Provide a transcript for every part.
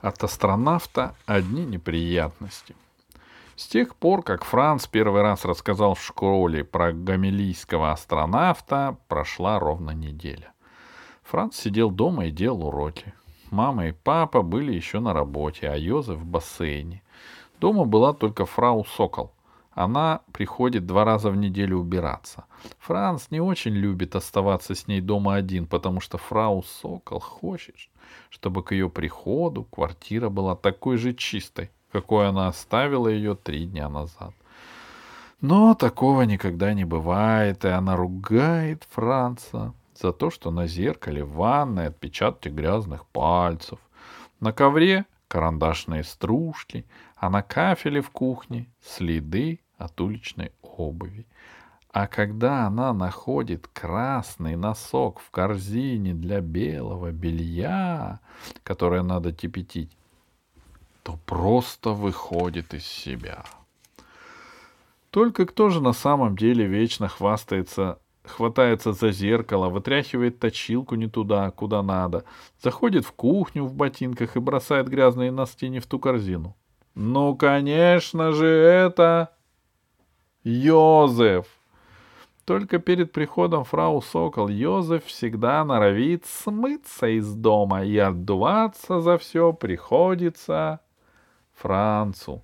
От астронавта одни неприятности. С тех пор, как Франц первый раз рассказал в школе про гамелийского астронавта, прошла ровно неделя. Франц сидел дома и делал уроки. Мама и папа были еще на работе, а Йозеф в бассейне. Дома была только фрау Сокол. Она приходит два раза в неделю убираться. Франц не очень любит оставаться с ней дома один, потому что фрау Сокол хочет, чтобы к ее приходу квартира была такой же чистой, какой она оставила ее три дня назад. Но такого никогда не бывает, и она ругает Франца за то, что на зеркале в ванной отпечатки грязных пальцев, на ковре карандашные стружки, а на кафеле в кухне следы от уличной обуви. А когда она находит красный носок в корзине для белого белья, которое надо кипятить, то просто выходит из себя. Только кто же на самом деле вечно хвастается хватается за зеркало, вытряхивает точилку не туда, куда надо, заходит в кухню в ботинках и бросает грязные носки не в ту корзину. Ну, конечно же, это Йозеф. Только перед приходом фрау Сокол Йозеф всегда норовит смыться из дома, и отдуваться за все приходится Францу.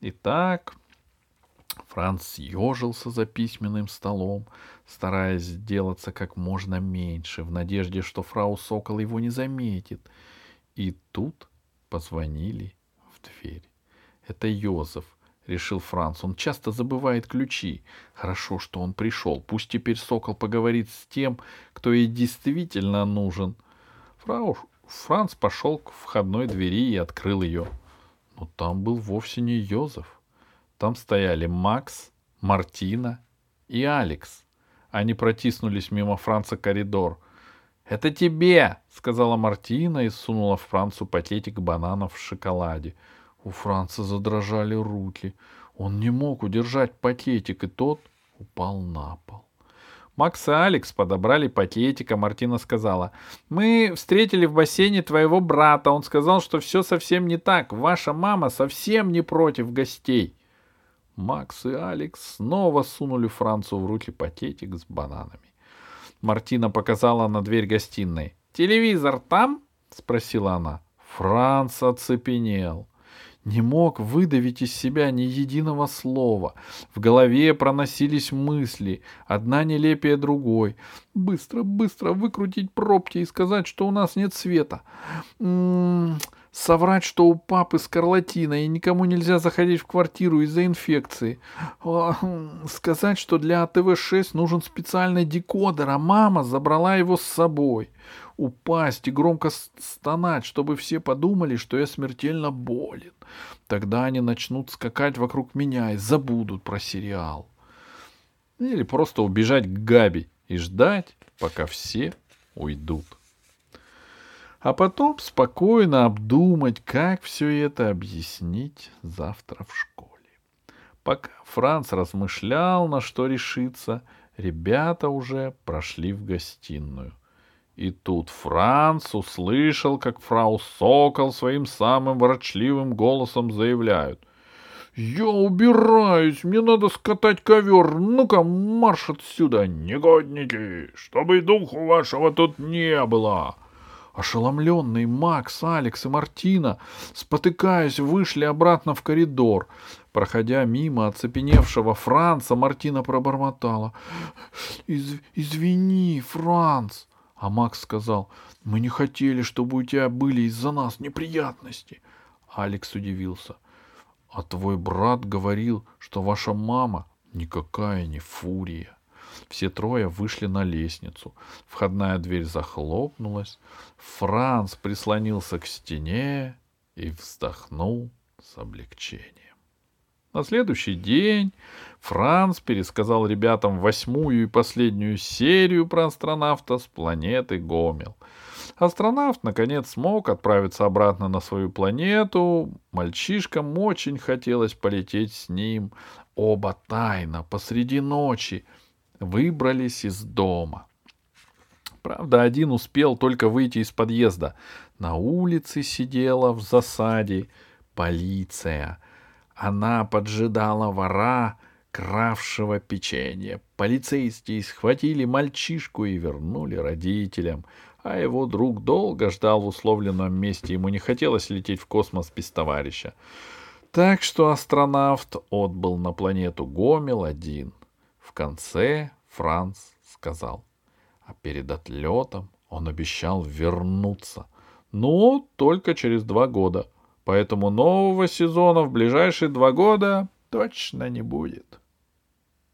Итак, Франц съежился за письменным столом, стараясь сделаться как можно меньше, в надежде, что фрау Сокол его не заметит. И тут позвонили дверь. Это Йозеф, решил Франц. Он часто забывает ключи. Хорошо, что он пришел. Пусть теперь Сокол поговорит с тем, кто ей действительно нужен. Фрау Франц пошел к входной двери и открыл ее. Но там был вовсе не Йозеф. Там стояли Макс, Мартина и Алекс. Они протиснулись мимо Франца коридор. «Это тебе!» — сказала Мартина и сунула Францу пакетик бананов в шоколаде. У Франца задрожали руки. Он не мог удержать пакетик, и тот упал на пол. Макс и Алекс подобрали пакетик, а Мартина сказала, «Мы встретили в бассейне твоего брата. Он сказал, что все совсем не так. Ваша мама совсем не против гостей». Макс и Алекс снова сунули Францу в руки пакетик с бананами. Мартина показала на дверь гостиной. «Телевизор там?» — спросила она. Франц оцепенел. Не мог выдавить из себя ни единого слова. В голове проносились мысли, одна нелепее другой. Быстро, быстро выкрутить пробки и сказать, что у нас нет света. М -м -м, Соврать, что у папы скарлатина и никому нельзя заходить в квартиру из-за инфекции. Сказать, что для АТВ-6 нужен специальный декодер, а мама забрала его с собой. Упасть и громко стонать, чтобы все подумали, что я смертельно болен. Тогда они начнут скакать вокруг меня и забудут про сериал. Или просто убежать к Габи и ждать, пока все уйдут а потом спокойно обдумать, как все это объяснить завтра в школе. Пока Франц размышлял, на что решиться, ребята уже прошли в гостиную. И тут Франц услышал, как фрау Сокол своим самым ворочливым голосом заявляют. «Я убираюсь, мне надо скатать ковер. Ну-ка, марш отсюда, негодники, чтобы и духу вашего тут не было!» Ошеломленные Макс, Алекс и Мартина, спотыкаясь, вышли обратно в коридор. Проходя мимо оцепеневшего Франца, Мартина пробормотала. Из «Извини, Франц!» А Макс сказал, «Мы не хотели, чтобы у тебя были из-за нас неприятности». Алекс удивился. «А твой брат говорил, что ваша мама никакая не фурия». Все трое вышли на лестницу. Входная дверь захлопнулась. Франц прислонился к стене и вздохнул с облегчением. На следующий день Франц пересказал ребятам восьмую и последнюю серию про астронавта с планеты Гомел. Астронавт, наконец, смог отправиться обратно на свою планету. Мальчишкам очень хотелось полететь с ним. Оба тайно, посреди ночи, выбрались из дома. Правда, один успел только выйти из подъезда. На улице сидела в засаде полиция. Она поджидала вора, кравшего печенье. Полицейские схватили мальчишку и вернули родителям, а его друг долго ждал в условленном месте. Ему не хотелось лететь в космос без товарища. Так что астронавт отбыл на планету Гомел один. Конце Франц сказал, а перед отлетом он обещал вернуться, но только через два года. Поэтому нового сезона в ближайшие два года точно не будет.